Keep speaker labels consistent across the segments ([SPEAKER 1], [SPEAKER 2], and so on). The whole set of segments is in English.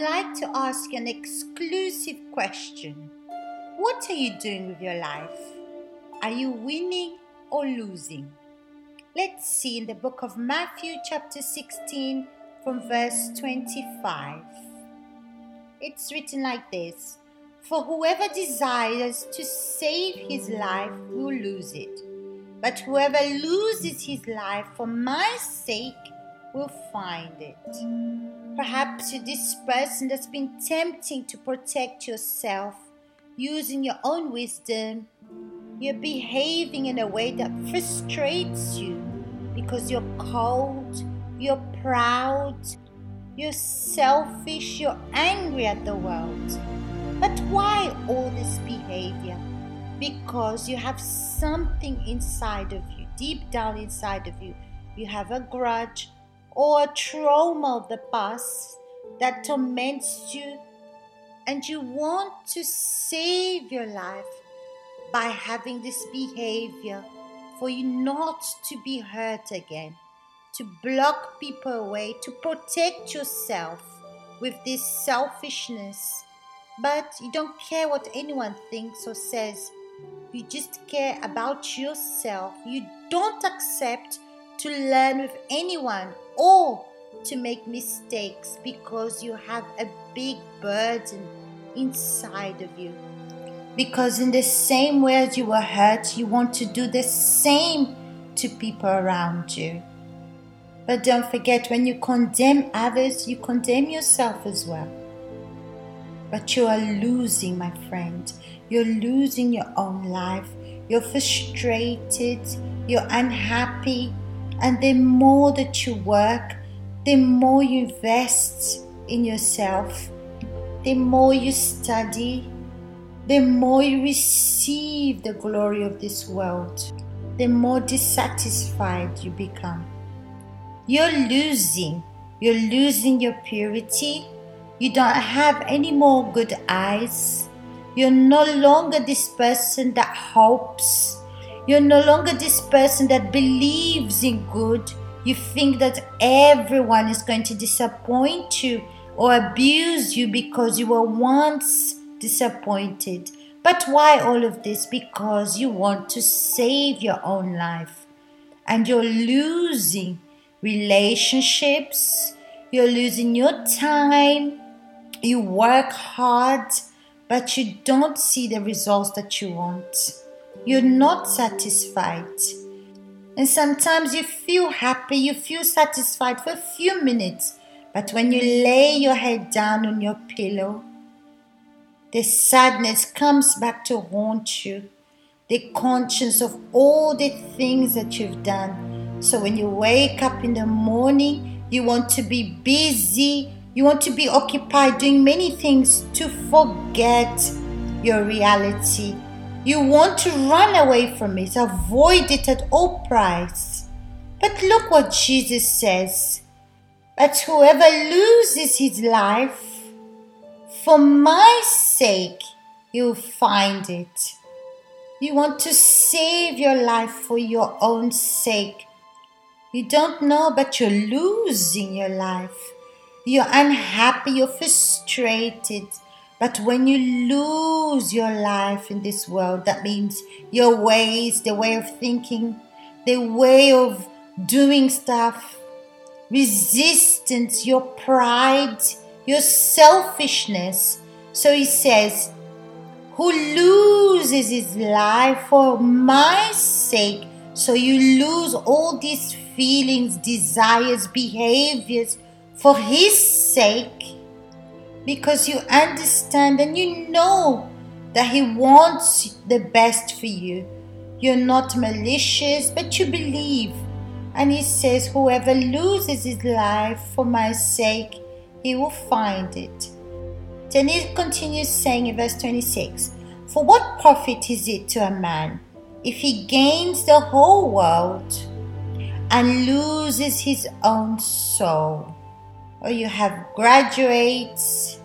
[SPEAKER 1] like to ask you an exclusive question. What are you doing with your life? Are you winning or losing? Let's see in the book of Matthew, chapter 16, from verse 25. It's written like this For whoever desires to save his life will lose it, but whoever loses his life for my sake will find it. Perhaps you're this person that's been tempting to protect yourself using your own wisdom. You're behaving in a way that frustrates you because you're cold, you're proud, you're selfish, you're angry at the world. But why all this behavior? Because you have something inside of you, deep down inside of you. You have a grudge, or a trauma of the past that torments you, and you want to save your life by having this behavior for you not to be hurt again, to block people away, to protect yourself with this selfishness. But you don't care what anyone thinks or says. You just care about yourself. You don't accept to learn with anyone or to make mistakes because you have a big burden inside of you. Because, in the same way as you were hurt, you want to do the same to people around you. But don't forget, when you condemn others, you condemn yourself as well. But you are losing, my friend. You're losing your own life. You're frustrated. You're unhappy. And the more that you work, the more you invest in yourself, the more you study, the more you receive the glory of this world, the more dissatisfied you become. You're losing. You're losing your purity. You don't have any more good eyes. You're no longer this person that hopes you're no longer this person that believes in good. You think that everyone is going to disappoint you or abuse you because you were once disappointed. But why all of this? Because you want to save your own life. And you're losing relationships, you're losing your time, you work hard, but you don't see the results that you want you're not satisfied. And sometimes you feel happy, you feel satisfied for a few minutes, but when you lay your head down on your pillow, the sadness comes back to haunt you, the conscience of all the things that you've done. So when you wake up in the morning, you want to be busy, you want to be occupied doing many things to forget your reality you want to run away from it, avoid it at all price. But look what Jesus says. But whoever loses his life, for my sake, you'll find it. You want to save your life for your own sake. You don't know, but you're losing your life. You're unhappy, you're frustrated but when you lose your life in this world, that means your ways, the way of thinking, the way of doing stuff, resistance, your pride, your selfishness. So he says, Who loses his life for my sake? So you lose all these feelings, desires, behaviors for his sake because you understand and you know that He wants the best for you. You're not malicious, but you believe. And He says, Whoever loses his life for my sake, he will find it. Then He continues saying in verse 26 For what profit is it to a man if he gains the whole world and loses his own soul? Or you have graduates,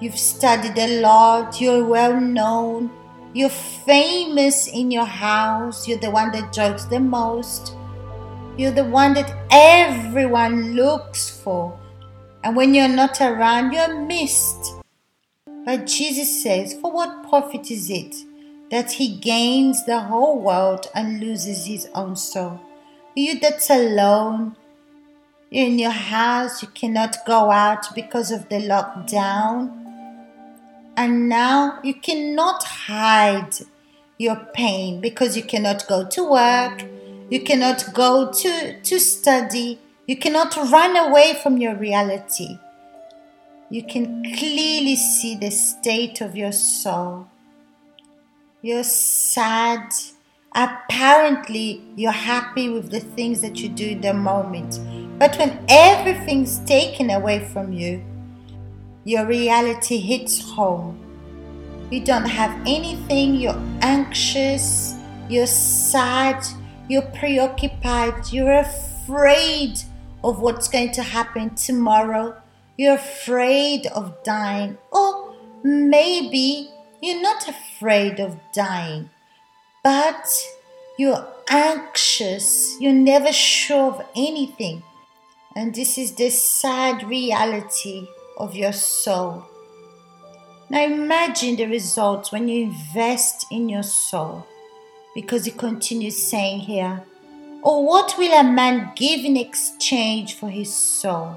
[SPEAKER 1] you've studied a lot, you're well known, you're famous in your house, you're the one that jokes the most, you're the one that everyone looks for. And when you're not around, you're missed. But Jesus says, For what profit is it that he gains the whole world and loses his own soul? You that's alone, in your house, you cannot go out because of the lockdown. And now you cannot hide your pain because you cannot go to work, you cannot go to, to study, you cannot run away from your reality. You can clearly see the state of your soul. You're sad. Apparently, you're happy with the things that you do in the moment. But when everything's taken away from you, your reality hits home. You don't have anything, you're anxious, you're sad, you're preoccupied, you're afraid of what's going to happen tomorrow. You're afraid of dying. Or maybe you're not afraid of dying, but you're anxious. You're never sure of anything. And this is the sad reality of your soul. Now imagine the results when you invest in your soul. Because he continues saying here, or what will a man give in exchange for his soul?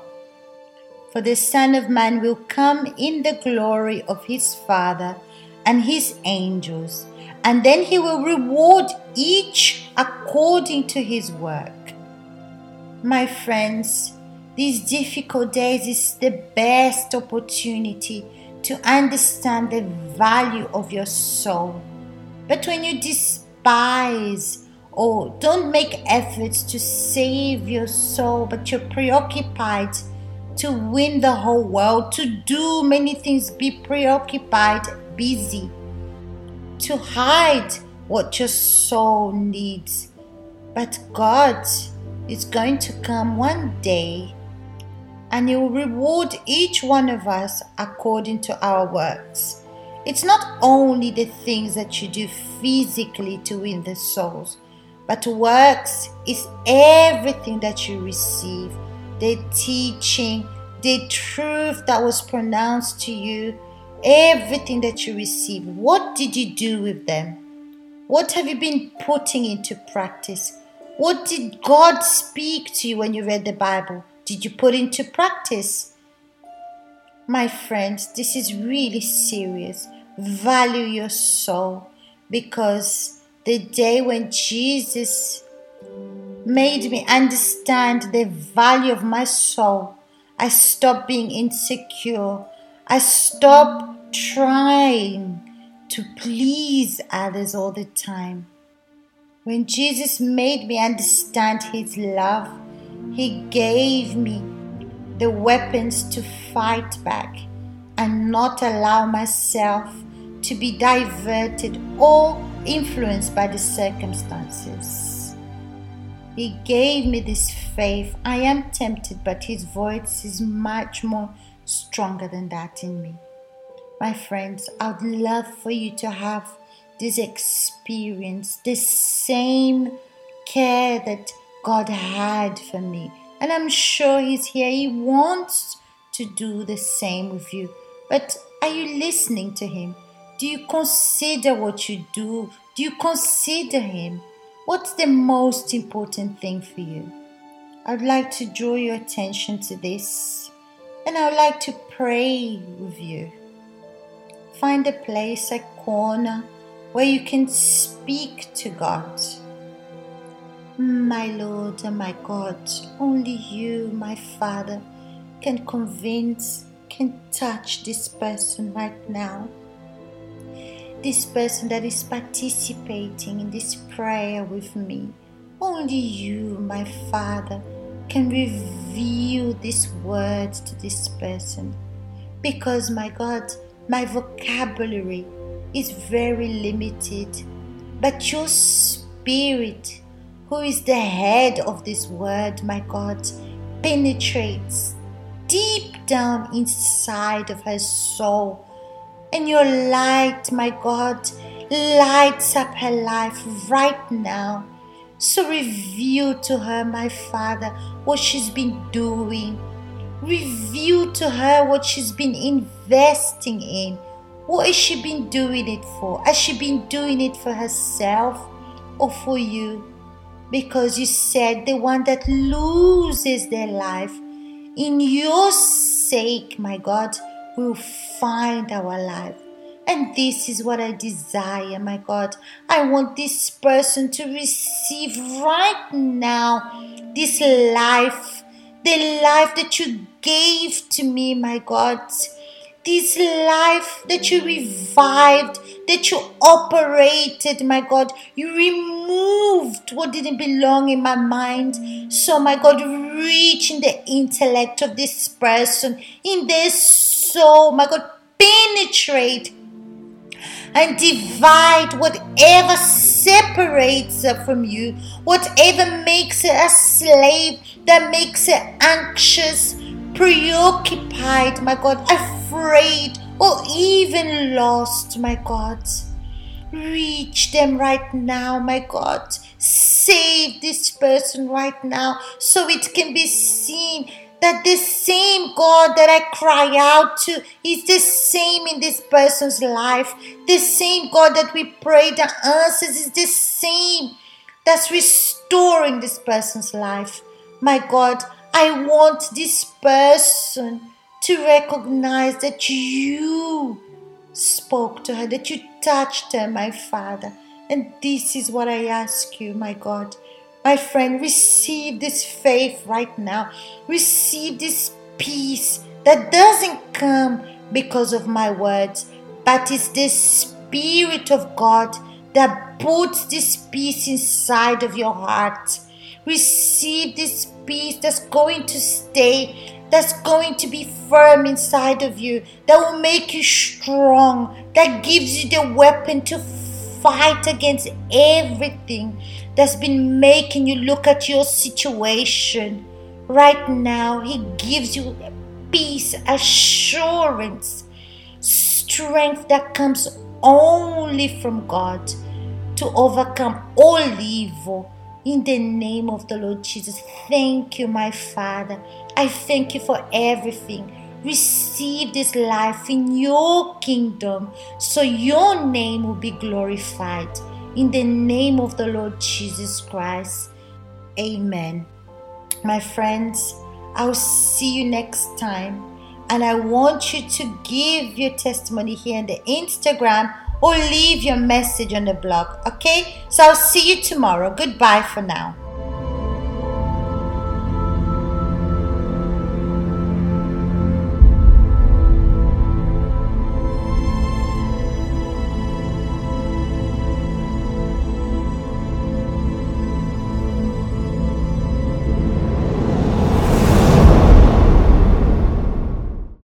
[SPEAKER 1] For the Son of Man will come in the glory of his Father and his angels, and then he will reward each according to his work. My friends, these difficult days is the best opportunity to understand the value of your soul. But when you despise or don't make efforts to save your soul, but you're preoccupied to win the whole world, to do many things, be preoccupied, busy, to hide what your soul needs. But God is going to come one day and He will reward each one of us according to our works. It's not only the things that you do physically to win the souls, but works is everything that you receive the teaching, the truth that was pronounced to you, everything that you receive. What did you do with them? What have you been putting into practice? What did God speak to you when you read the Bible? Did you put into practice? My friends, this is really serious. Value your soul because the day when Jesus made me understand the value of my soul. I stopped being insecure. I stopped trying to please others all the time. When Jesus made me understand His love, He gave me the weapons to fight back and not allow myself to be diverted or influenced by the circumstances. He gave me this faith. I am tempted, but His voice is much more stronger than that in me. My friends, I'd love for you to have this experience, the same care that God had for me. And I'm sure He's here. He wants to do the same with you. But are you listening to Him? Do you consider what you do? Do you consider Him? What's the most important thing for you? I'd like to draw your attention to this and I'd like to pray with you. Find a place, a corner where you can speak to God. My Lord and my God, only you, my Father, can convince, can touch this person right now this person that is participating in this prayer with me. Only you, my Father, can reveal these words to this person. Because, my God, my vocabulary is very limited. But your Spirit, who is the head of this word, my God, penetrates deep down inside of her soul and your light, my God, lights up her life right now. So reveal to her, my Father, what she's been doing. Reveal to her what she's been investing in. What has she been doing it for? Has she been doing it for herself or for you? Because you said the one that loses their life in your sake, my God, will find our life. And this is what I desire, my God. I want this person to receive right now this life, the life that you gave to me, my God. This life that you revived, that you operated, my God. You removed what didn't belong in my mind. So, my God, reach in the intellect of this person, in their soul, my God, penetrate and divide whatever separates her from you, whatever makes her a slave, that makes her anxious, preoccupied, my God, afraid, or even lost, my God. Reach them right now, my God. Save this person right now so it can be seen that the same God that I cry out to is the same in this person's life. The same God that we pray that answers is the same that's restoring this person's life. My God, I want this person to recognize that you spoke to her, that you touched her, my Father. And this is what I ask you, my God. My friend, receive this faith right now. Receive this peace that doesn't come because of my words, but it's the Spirit of God that puts this peace inside of your heart. Receive this peace that's going to stay, that's going to be firm inside of you, that will make you strong, that gives you the weapon to fight against everything that's been making you look at your situation. Right now, He gives you peace, assurance, strength that comes only from God to overcome all evil. In the name of the Lord Jesus, thank you, my Father. I thank you for everything. Receive this life in your kingdom so your name will be glorified. In the name of the Lord Jesus Christ. Amen. My friends, I'll see you next time. And I want you to give your testimony here on the Instagram or leave your message on the blog. Okay? So I'll see you tomorrow. Goodbye for now.